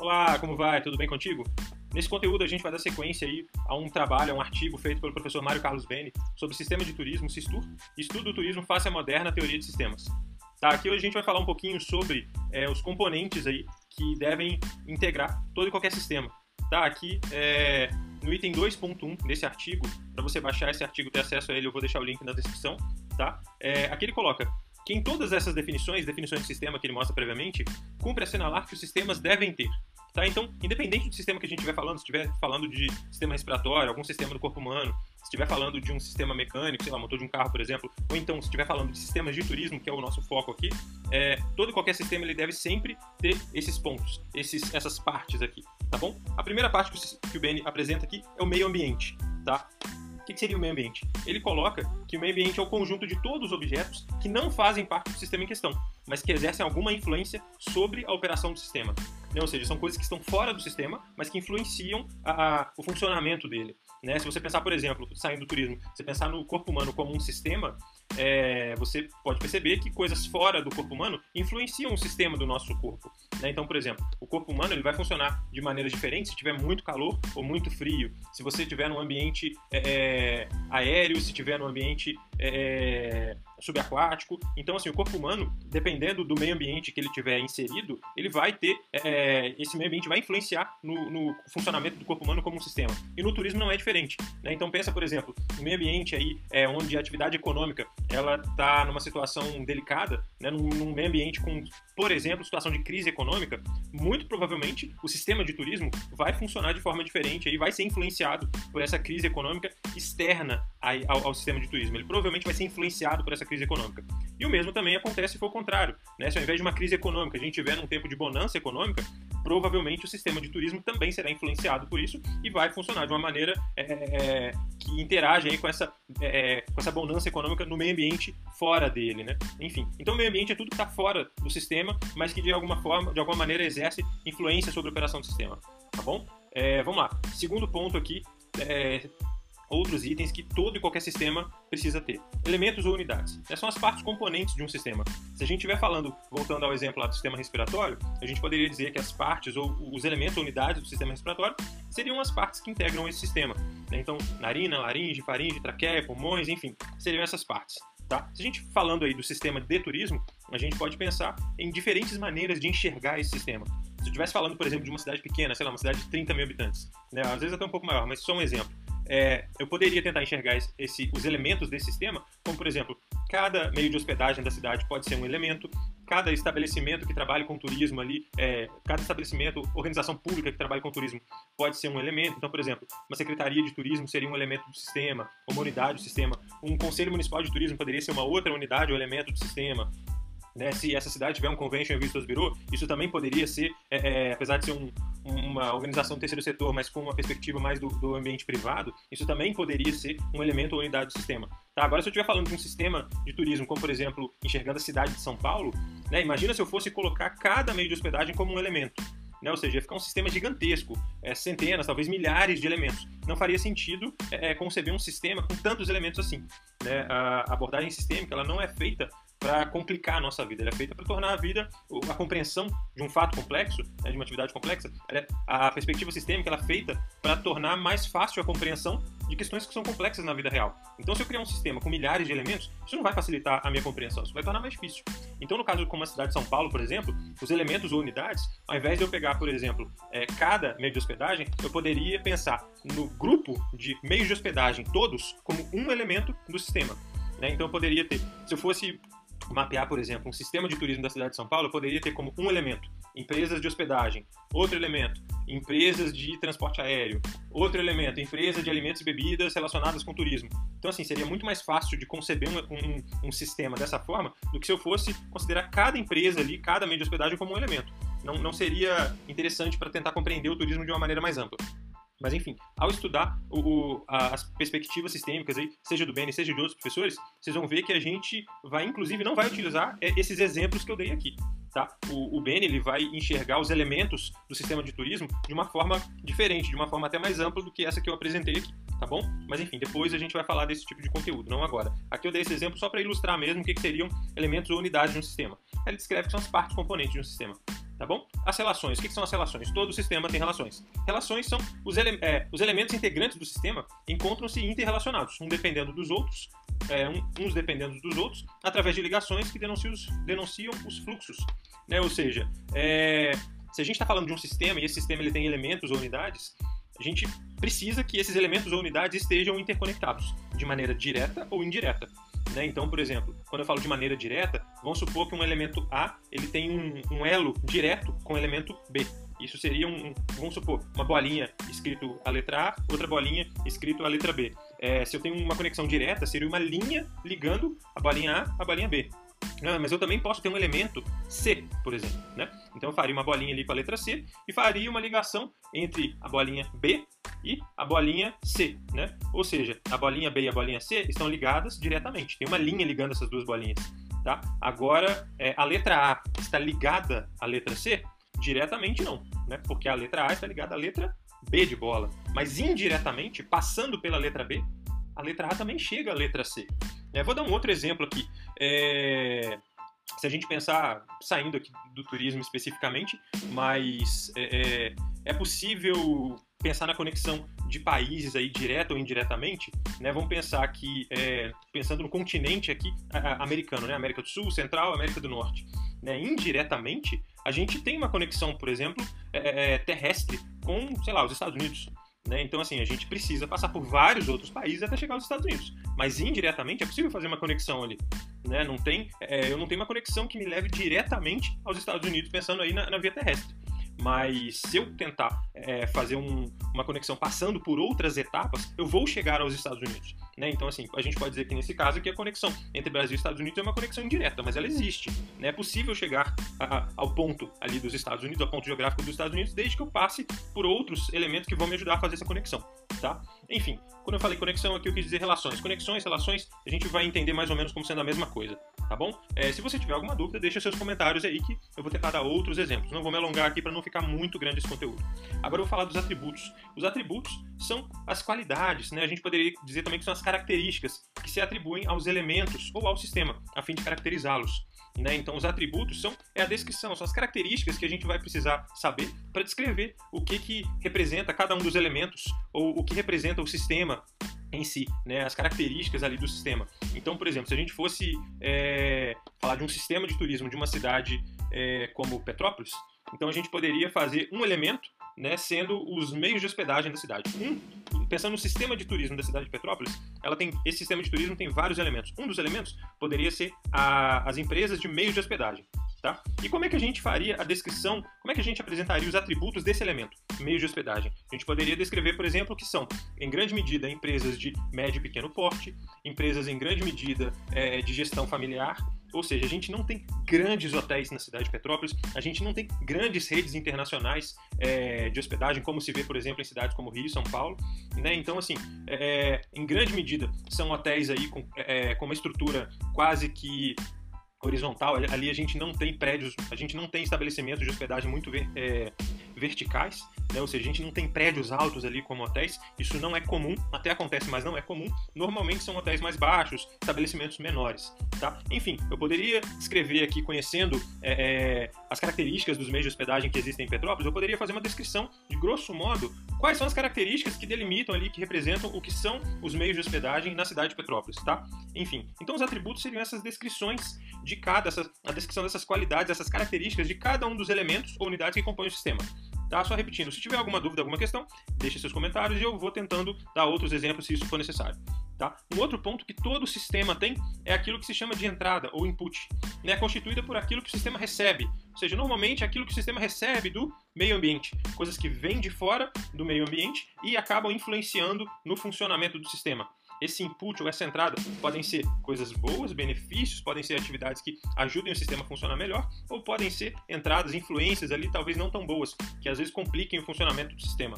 Olá, como vai? Tudo bem contigo? Nesse conteúdo a gente vai dar sequência aí a um trabalho, a um artigo feito pelo professor Mário Carlos Beni sobre sistema de turismo, SISTUR, estudo do turismo face à moderna teoria de sistemas. Tá, aqui hoje a gente vai falar um pouquinho sobre é, os componentes aí que devem integrar todo e qualquer sistema. Tá, aqui é, no item 2.1 desse artigo, para você baixar esse artigo e ter acesso a ele, eu vou deixar o link na descrição, tá? É, aqui ele coloca que em todas essas definições, definições de sistema que ele mostra previamente, cumpre assinalar que os sistemas devem ter Tá? Então, independente do sistema que a gente estiver falando, se estiver falando de sistema respiratório, algum sistema do corpo humano, se estiver falando de um sistema mecânico, sei lá, motor de um carro, por exemplo, ou então se estiver falando de sistemas de turismo, que é o nosso foco aqui, é, todo e qualquer sistema ele deve sempre ter esses pontos, esses, essas partes aqui, tá bom? A primeira parte que o Ben apresenta aqui é o meio ambiente, tá? Que seria o meio ambiente? Ele coloca que o meio ambiente é o conjunto de todos os objetos que não fazem parte do sistema em questão, mas que exercem alguma influência sobre a operação do sistema. Né? Ou seja, são coisas que estão fora do sistema, mas que influenciam a, a, o funcionamento dele. Né? Se você pensar, por exemplo, saindo do turismo, você pensar no corpo humano como um sistema, é, você pode perceber que coisas fora do corpo humano influenciam o sistema do nosso corpo. Né? Então, por exemplo, o corpo humano ele vai funcionar de maneiras diferentes se tiver muito calor ou muito frio. Se você estiver num ambiente é, é, aéreo, se estiver num ambiente é, subaquático. Então, assim, o corpo humano, dependendo do meio ambiente que ele tiver inserido, ele vai ter, é, esse meio ambiente vai influenciar no, no, funcionamento do corpo humano como um sistema. E no turismo não é diferente. Né? Então, pensa, por exemplo, no meio ambiente aí, é, onde a atividade econômica ela está numa situação delicada, né? num, num meio ambiente com, por exemplo, situação de crise econômica, muito provavelmente o sistema de turismo vai funcionar de forma diferente, aí vai ser influenciado por essa crise econômica externa ao, ao sistema de turismo. Ele provavelmente vai ser influenciado por essa crise econômica. E o mesmo também acontece se for o contrário. Né? Se ao invés de uma crise econômica a gente tiver num tempo de bonança econômica, provavelmente o sistema de turismo também será influenciado por isso e vai funcionar de uma maneira é, é, que interage aí com essa, é, com essa bonança econômica no meio ambiente fora dele, né? Enfim, então o meio ambiente é tudo que está fora do sistema, mas que de alguma forma, de alguma maneira exerce influência sobre a operação do sistema, tá bom? É, vamos lá. Segundo ponto aqui, é, outros itens que todo e qualquer sistema precisa ter. Elementos ou unidades. Essas são as partes componentes de um sistema. Se a gente estiver falando, voltando ao exemplo lá do sistema respiratório, a gente poderia dizer que as partes ou os elementos ou unidades do sistema respiratório seriam as partes que integram esse sistema. Né? Então, narina, laringe, faringe, traqueia, pulmões, enfim, seriam essas partes. Tá? Se a gente falando aí do sistema de turismo, a gente pode pensar em diferentes maneiras de enxergar esse sistema. Se eu estivesse falando, por exemplo, de uma cidade pequena, sei lá, uma cidade de 30 mil habitantes, né? às vezes até um pouco maior, mas só um exemplo é, eu poderia tentar enxergar esse, os elementos desse sistema, como por exemplo, cada meio de hospedagem da cidade pode ser um elemento, cada estabelecimento que trabalha com turismo ali, é, cada estabelecimento, organização pública que trabalha com turismo pode ser um elemento. Então, por exemplo, uma secretaria de turismo seria um elemento do sistema, uma unidade do sistema, um conselho municipal de turismo poderia ser uma outra unidade ou elemento do sistema. Né, se essa cidade tiver um convention vistos bureau, isso também poderia ser, é, é, apesar de ser um, uma organização do terceiro setor, mas com uma perspectiva mais do, do, ambiente privado, isso também poderia ser um elemento ou unidade do sistema. Tá, agora, se eu estiver falando de um sistema de turismo, como por exemplo, enxergando a cidade de São Paulo, né, imagina se eu fosse colocar cada meio de hospedagem como um elemento. Né? Ou seja, ia ficar um sistema gigantesco, é, centenas, talvez milhares de elementos. Não faria sentido é, conceber um sistema com tantos elementos assim. Né? A abordagem sistêmica ela não é feita para complicar a nossa vida, ela é feita para tornar a vida, a compreensão de um fato complexo, né, de uma atividade complexa, é, a perspectiva sistêmica ela é feita para tornar mais fácil a compreensão de questões que são complexas na vida real. Então, se eu criar um sistema com milhares de elementos, isso não vai facilitar a minha compreensão, isso vai tornar mais difícil. Então, no caso como a cidade de São Paulo, por exemplo, os elementos ou unidades, ao invés de eu pegar, por exemplo, é, cada meio de hospedagem, eu poderia pensar no grupo de meios de hospedagem, todos, como um elemento do sistema. Né? Então, eu poderia ter, se eu fosse mapear, por exemplo, um sistema de turismo da cidade de São Paulo, poderia ter como um elemento empresas de hospedagem, outro elemento empresas de transporte aéreo, outro elemento empresas de alimentos e bebidas relacionadas com turismo. Então, assim, seria muito mais fácil de conceber um, um, um sistema dessa forma do que se eu fosse considerar cada empresa ali, cada meio de hospedagem como um elemento. Não, não seria interessante para tentar compreender o turismo de uma maneira mais ampla. Mas enfim, ao estudar o, o, as perspectivas sistêmicas, aí, seja do Beni, seja de outros professores, vocês vão ver que a gente vai, inclusive, não vai utilizar é, esses exemplos que eu dei aqui. Tá? O, o ele vai enxergar os elementos do sistema de turismo de uma forma diferente, de uma forma até mais ampla do que essa que eu apresentei aqui, tá bom? Mas enfim, depois a gente vai falar desse tipo de conteúdo, não agora. Aqui eu dei esse exemplo só para ilustrar mesmo o que, que seriam elementos ou unidades de um sistema. Ele descreve que são as partes componentes de um sistema. Tá bom? As relações, o que são as relações? Todo sistema tem relações. Relações são os, ele é, os elementos integrantes do sistema encontram-se interrelacionados, um dependendo dos outros, é, um, uns dependendo dos outros, através de ligações que denunciam os, denunciam os fluxos. Né? Ou seja, é, se a gente está falando de um sistema e esse sistema ele tem elementos ou unidades, a gente precisa que esses elementos ou unidades estejam interconectados, de maneira direta ou indireta. Né? Então, por exemplo, quando eu falo de maneira direta, vamos supor que um elemento A ele tem um, um elo direto com o elemento B. Isso seria um, vamos supor, uma bolinha escrito a letra A, outra bolinha escrito a letra B. É, se eu tenho uma conexão direta, seria uma linha ligando a bolinha A à bolinha B. Ah, mas eu também posso ter um elemento C, por exemplo. Né? Então eu faria uma bolinha ali com a letra C e faria uma ligação entre a bolinha B e a bolinha C. Né? Ou seja, a bolinha B e a bolinha C estão ligadas diretamente. Tem uma linha ligando essas duas bolinhas. Tá? Agora, é, a letra A está ligada à letra C? Diretamente não, né? porque a letra A está ligada à letra B de bola. Mas indiretamente, passando pela letra B, a letra A também chega à letra C. É, vou dar um outro exemplo aqui. É, se a gente pensar, saindo aqui do turismo especificamente, mas é, é, é possível pensar na conexão de países aí direto ou indiretamente, né? Vamos pensar que é, pensando no continente aqui americano, né? América do Sul, Central, América do Norte, né? Indiretamente, a gente tem uma conexão, por exemplo, é, é, terrestre com, sei lá, os Estados Unidos, né? Então, assim, a gente precisa passar por vários outros países até chegar aos Estados Unidos. Mas indiretamente é possível fazer uma conexão ali. Né? Não tem, é, eu não tenho uma conexão que me leve diretamente aos Estados Unidos, pensando aí na, na via terrestre. Mas se eu tentar é, fazer um, uma conexão passando por outras etapas, eu vou chegar aos Estados Unidos. Né? Então, assim, a gente pode dizer que nesse caso aqui a conexão entre Brasil e Estados Unidos é uma conexão indireta, mas ela existe. Né? É possível chegar a, ao ponto ali dos Estados Unidos, ao ponto geográfico dos Estados Unidos, desde que eu passe por outros elementos que vão me ajudar a fazer essa conexão. Tá? Enfim, quando eu falei conexão aqui, eu quis dizer relações. Conexões, relações, a gente vai entender mais ou menos como sendo a mesma coisa, tá bom? É, se você tiver alguma dúvida, deixa seus comentários aí que eu vou tentar dar outros exemplos. Não vou me alongar aqui para não ficar muito grande esse conteúdo. Agora eu vou falar dos atributos. Os atributos são as qualidades, né? A gente poderia dizer também que são as características que se atribuem aos elementos ou ao sistema, a fim de caracterizá-los. Né? Então, os atributos são é a descrição, são as características que a gente vai precisar saber para descrever o que, que representa cada um dos elementos ou o que representa o sistema em si, né? as características ali do sistema. Então, por exemplo, se a gente fosse é, falar de um sistema de turismo de uma cidade é, como Petrópolis, então a gente poderia fazer um elemento né, sendo os meios de hospedagem da cidade. Um, pensando no sistema de turismo da cidade de Petrópolis, ela tem esse sistema de turismo tem vários elementos. Um dos elementos poderia ser a, as empresas de meios de hospedagem. Tá? E como é que a gente faria a descrição, como é que a gente apresentaria os atributos desse elemento, meio de hospedagem? A gente poderia descrever, por exemplo, que são, em grande medida, empresas de médio e pequeno porte, empresas em grande medida é, de gestão familiar, ou seja, a gente não tem grandes hotéis na cidade de Petrópolis, a gente não tem grandes redes internacionais é, de hospedagem, como se vê, por exemplo, em cidades como Rio São Paulo. Né? Então, assim, é, em grande medida, são hotéis aí com, é, com uma estrutura quase que horizontal. Ali a gente não tem prédios, a gente não tem estabelecimentos de hospedagem muito é, verticais, né? ou seja, a gente não tem prédios altos ali como hotéis. Isso não é comum, até acontece, mas não é comum. Normalmente são hotéis mais baixos, estabelecimentos menores. Tá? Enfim, eu poderia escrever aqui, conhecendo é, é, as características dos meios de hospedagem que existem em Petrópolis, eu poderia fazer uma descrição de grosso modo quais são as características que delimitam ali, que representam o que são os meios de hospedagem na cidade de Petrópolis, tá? Enfim, então os atributos seriam essas descrições de cada, essa, a descrição dessas qualidades, essas características de cada um dos elementos ou unidades que compõem o sistema. Tá? Só repetindo, se tiver alguma dúvida, alguma questão, deixe seus comentários e eu vou tentando dar outros exemplos se isso for necessário. Tá? Um outro ponto que todo sistema tem é aquilo que se chama de entrada ou input, né? constituída por aquilo que o sistema recebe. Ou seja, normalmente é aquilo que o sistema recebe do meio ambiente, coisas que vêm de fora do meio ambiente e acabam influenciando no funcionamento do sistema esse input ou essa entrada podem ser coisas boas, benefícios, podem ser atividades que ajudem o sistema a funcionar melhor, ou podem ser entradas, influências ali talvez não tão boas, que às vezes compliquem o funcionamento do sistema.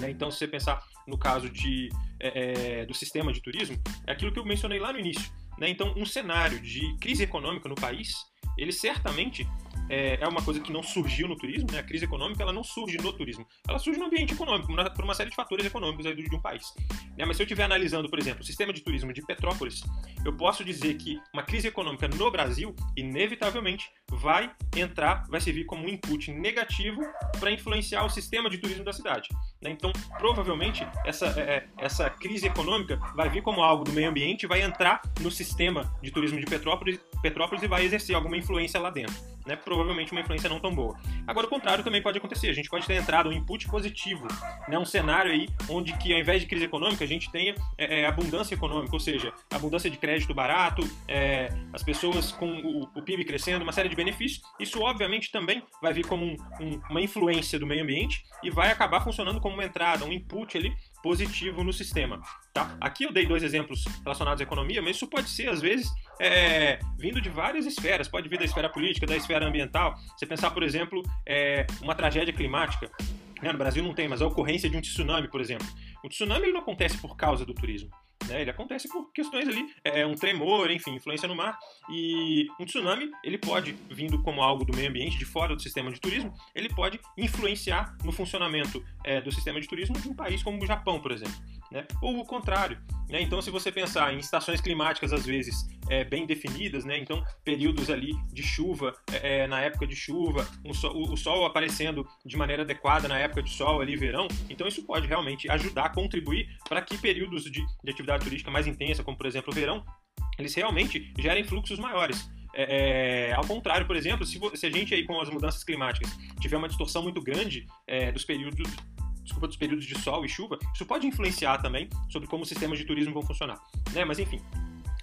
Né? Então, se você pensar no caso de, é, é, do sistema de turismo, é aquilo que eu mencionei lá no início. Né? Então, um cenário de crise econômica no país, ele certamente é, é, uma coisa que não surgiu no turismo, né? A crise econômica ela não surge no turismo, ela surge no ambiente econômico, por uma série de fatores econômicos aí de um país. Né? Mas se eu estiver analisando, por exemplo, o sistema de turismo de Petrópolis, eu posso dizer que uma crise econômica no Brasil, inevitavelmente, vai entrar, vai servir como um input negativo para influenciar o sistema de turismo da cidade. Né? Então, provavelmente, essa, é, é, essa crise econômica vai vir como algo do meio ambiente, vai entrar no sistema de turismo de Petrópolis, Petrópolis e vai exercer alguma influência lá dentro. Né? Provavelmente uma influência não tão boa. Agora, o contrário também pode acontecer. A gente pode ter entrado um input positivo, né? um cenário aí onde que, ao invés de crise econômica, a gente tenha é, é abundância econômica, ou seja, abundância de crédito barato, é, as pessoas com o, o, PIB crescendo, uma série de benefícios. Isso, obviamente, também vai vir como um, um, uma influência do meio ambiente e vai acabar funcionando como uma entrada, um input ali positivo no sistema. Tá? Aqui eu dei dois exemplos relacionados à economia, mas isso pode ser, às vezes, é, vindo de várias esferas. Pode vir da esfera política, da esfera ambiental. Você pensar, por exemplo, é, uma tragédia climática. Né? No Brasil não tem, mas a ocorrência de um tsunami, por exemplo. O tsunami ele não acontece por causa do turismo. Né? Ele acontece por questões ali, é, é, um tremor, enfim, influência no mar. E um tsunami, ele pode, vindo como algo do meio ambiente, de fora do sistema de turismo, ele pode influenciar no funcionamento é, do sistema de turismo de um país como o Japão, por exemplo né? ou o contrário. Né? Então, se você pensar em estações climáticas, às vezes, é, bem definidas, né? então períodos ali de chuva, é, é na época de chuva, um sol, o, o, sol aparecendo de maneira adequada na época de sol, ali verão, então isso pode realmente ajudar, contribuir para que períodos de, de atividade turística mais intensa, como por exemplo o verão, eles realmente gerem fluxos maiores. É, é, ao contrário, por exemplo, se, se, a gente aí com as mudanças climáticas tiver uma distorção muito grande é, dos períodos desculpa, dos períodos de sol e chuva, isso pode influenciar também sobre como os sistemas de turismo vão funcionar. Né? Mas enfim,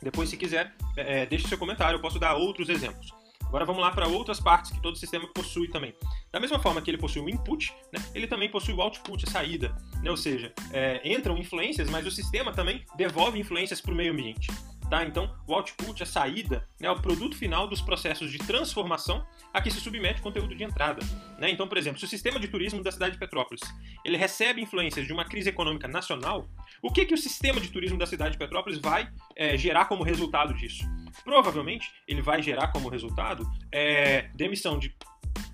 depois se quiser, é, é deixe seu comentário, eu posso dar outros exemplos. Agora vamos lá para outras partes que todo sistema possui também. Da mesma forma que ele possui o input, né, ele também possui o output, a saída. Né? Ou seja, é, entram influências, mas o sistema também devolve influências para o meio ambiente. Tá? Então, o output, a saída, né, é o produto final dos processos de transformação a que se submete o conteúdo de entrada. Né? Então, por exemplo, se o sistema de turismo da cidade de Petrópolis ele recebe influências de uma crise econômica nacional, o que, que o sistema de turismo da cidade de Petrópolis vai é, gerar como resultado disso? Provavelmente, ele vai gerar como resultado é, demissão de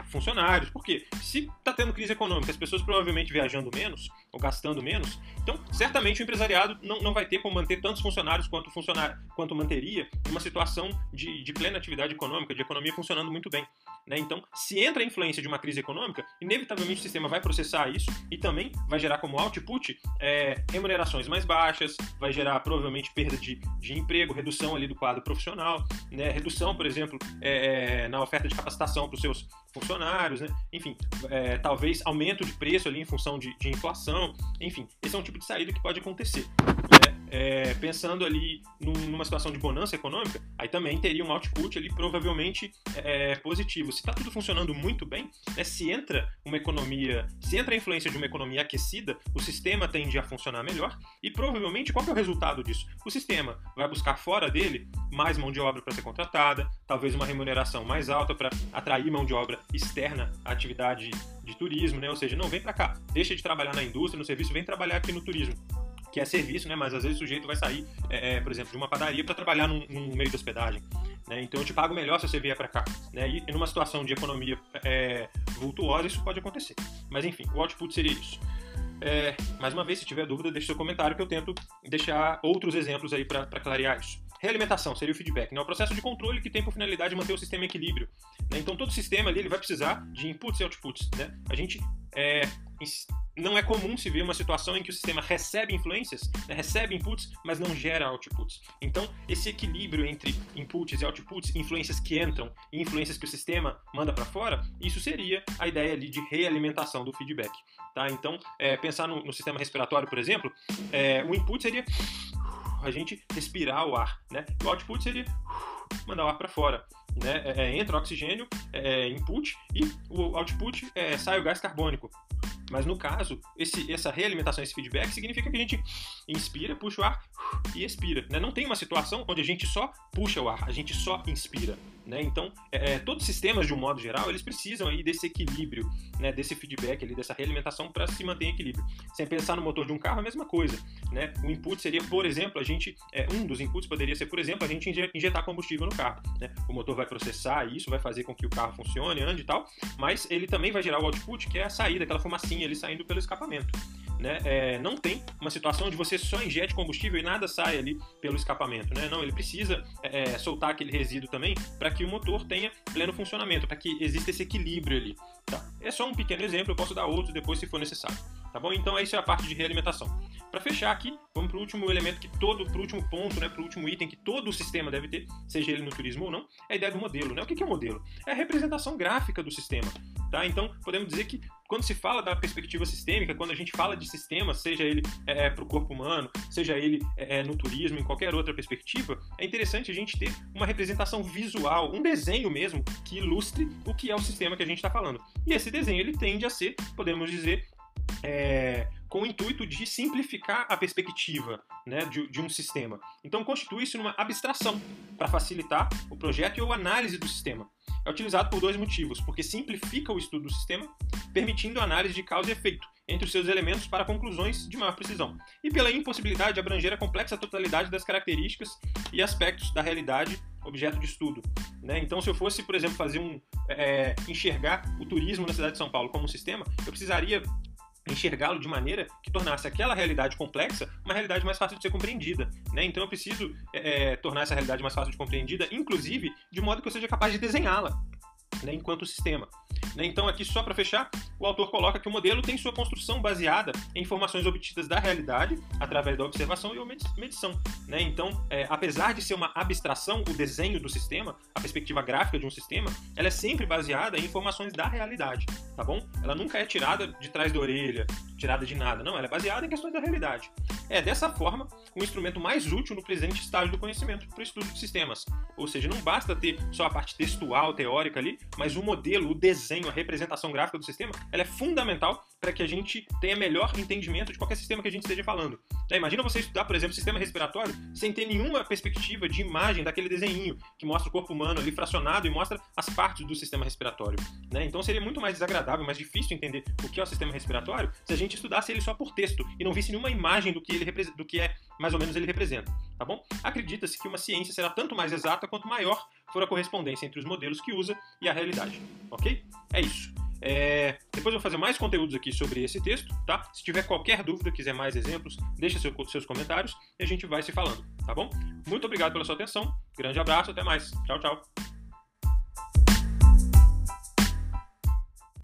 funcionários. Porque se está tendo crise econômica, as pessoas provavelmente viajando menos ou gastando menos, então certamente o empresariado não, não vai ter como manter tantos funcionários quanto, funcionário, quanto manteria numa situação de, de plena atividade econômica, de economia funcionando muito bem. Né? Então, se entra a influência de uma crise econômica, inevitavelmente o sistema vai processar isso e também vai gerar como output é, remunerações mais baixas, vai gerar provavelmente perda de, de emprego, redução ali do quadro profissional, né? redução, por exemplo, é, é na oferta de capacitação para os seus funcionários, né? enfim, é, talvez aumento de preço ali em função de, de, inflação, enfim, esse é um tipo de saída que pode acontecer. É, pensando ali numa situação de bonança econômica, aí também teria um output ali provavelmente é, positivo. Se está tudo funcionando muito bem, né, se entra uma economia, se entra a influência de uma economia aquecida, o sistema tende a funcionar melhor e provavelmente qual é o resultado disso? O sistema vai buscar fora dele mais mão de obra para ser contratada, talvez uma remuneração mais alta para atrair mão de obra externa à atividade de turismo, né? Ou seja, não vem para cá, deixa de trabalhar na indústria, no serviço, vem trabalhar aqui no turismo que é serviço, né? Mas às vezes o sujeito vai sair, é, é, por exemplo, de uma padaria para trabalhar num, num, meio de hospedagem. Né? Então eu te pago melhor se você vier para cá. Né? E, numa situação de economia é, vultuosa isso pode acontecer. Mas enfim, o output seria isso. É, mais uma vez, se tiver dúvida, deixe seu comentário que eu tento deixar outros exemplos aí para clarear isso. Realimentação seria o feedback, né? o processo de controle que tem por finalidade manter o sistema em equilíbrio. Né? Então todo sistema ali ele vai precisar de inputs e outputs. Né? A gente é, não é comum se ver uma situação em que o sistema recebe influências, né? recebe inputs, mas não gera outputs. Então esse equilíbrio entre inputs e outputs, influências que entram e influências que o sistema manda para fora, isso seria a ideia ali de realimentação do feedback. Tá? Então é, pensar no, no, sistema respiratório, por exemplo, é, o input seria a gente respirar o ar, né? O output seria mandar o ar para fora, né? É, é entra oxigênio, é, é, input e o output é, sai o gás carbônico. Mas no caso, esse, essa realimentação, esse feedback, significa que a gente inspira, puxa o ar e expira. Né? Não tem uma situação onde a gente só puxa o ar, a gente só inspira. Né? Então, é, é todos os sistemas, de um modo geral, eles precisam aí desse equilíbrio, né? desse feedback, ali, dessa realimentação para se manter em equilíbrio. Sem pensar no motor de um carro, a mesma coisa. Né? O input seria, por exemplo, a gente, é, um dos inputs poderia ser, por exemplo, a gente injetar combustível no carro. Né? O motor vai processar isso, vai fazer com que o carro funcione, ande e tal, mas ele também vai gerar o output, que é a saída, aquela fumacinha ali saindo pelo escapamento. Né? É, não tem uma situação de você só injete combustível e nada sai ali pelo escapamento. Né? Não, ele precisa é, é soltar aquele resíduo também para que o motor tenha pleno funcionamento, para que exista esse equilíbrio ali. Tá? É só um pequeno exemplo, eu posso dar outros depois se for necessário. Tá bom? Então, essa é a parte de realimentação. Para fechar aqui, vamos para o último elemento que todo, para o último ponto, né, para o último item que todo o sistema deve ter, seja ele no turismo ou não, é a ideia do modelo. Né? O que é o modelo? É a representação gráfica do sistema. Tá? Então, podemos dizer que quando se fala da perspectiva sistêmica, quando a gente fala de sistema, seja ele é, é para o corpo humano, seja ele é, é, no turismo, em qualquer outra perspectiva, é interessante a gente ter uma representação visual, um desenho mesmo, que ilustre o que é o sistema que a gente está falando. E esse desenho ele tende a ser, podemos dizer, é, com o intuito de simplificar a perspectiva né, de, de, um sistema. Então, constitui-se numa abstração para facilitar o projeto e a análise do sistema. É utilizado por dois motivos, porque simplifica o estudo do sistema, permitindo a análise de causa e efeito entre os seus elementos para conclusões de maior precisão, e pela impossibilidade de abranger a complexa totalidade das características e aspectos da realidade objeto de estudo. Né? Então, se eu fosse, por exemplo, fazer um é, enxergar o turismo na cidade de São Paulo como um sistema, eu precisaria enxergá-lo de maneira que tornasse aquela realidade complexa uma realidade mais fácil de ser compreendida. Né? Então eu preciso é, tornar essa realidade mais fácil de compreendida, inclusive de modo que eu seja capaz de desenhá-la né, enquanto sistema. Né? Então, aqui, só para fechar, o autor coloca que o modelo tem sua construção baseada em informações obtidas da realidade, através da observação e medição. Né? Então, é, apesar de ser uma abstração, o desenho do sistema, a perspectiva gráfica de um sistema, ela é sempre baseada em informações da realidade, tá bom? Ela nunca é tirada de trás da orelha, tirada de nada, não, ela é baseada em questões da realidade. É, dessa forma, o instrumento mais útil no presente estágio do conhecimento para o estudo de sistemas. Ou seja, não basta ter só a parte textual, teórica ali, mas o modelo, o desenho, a representação gráfica do sistema, ela é fundamental para que a gente tenha melhor entendimento de qualquer sistema que a gente esteja falando. É, imagina você estudar, por exemplo, sistema respiratório sem ter nenhuma perspectiva de imagem daquele desenho que mostra o corpo humano ali fracionado e mostra as partes do sistema respiratório. Né? Então seria muito mais desagradável, mais difícil entender o que é o sistema respiratório se a gente estudasse ele só por texto e não visse nenhuma imagem do que ele do que é mais ou menos ele representa, tá bom? Acredita-se que uma ciência será tanto mais exata quanto maior for a correspondência entre os modelos que usa e a realidade, ok? É isso. É, depois eu vou fazer mais conteúdos aqui sobre esse texto, tá? Se tiver qualquer dúvida, quiser mais exemplos, deixa seu, seus comentários e a gente vai se falando, tá bom? Muito obrigado pela sua atenção, grande abraço, até mais. Tchau, tchau.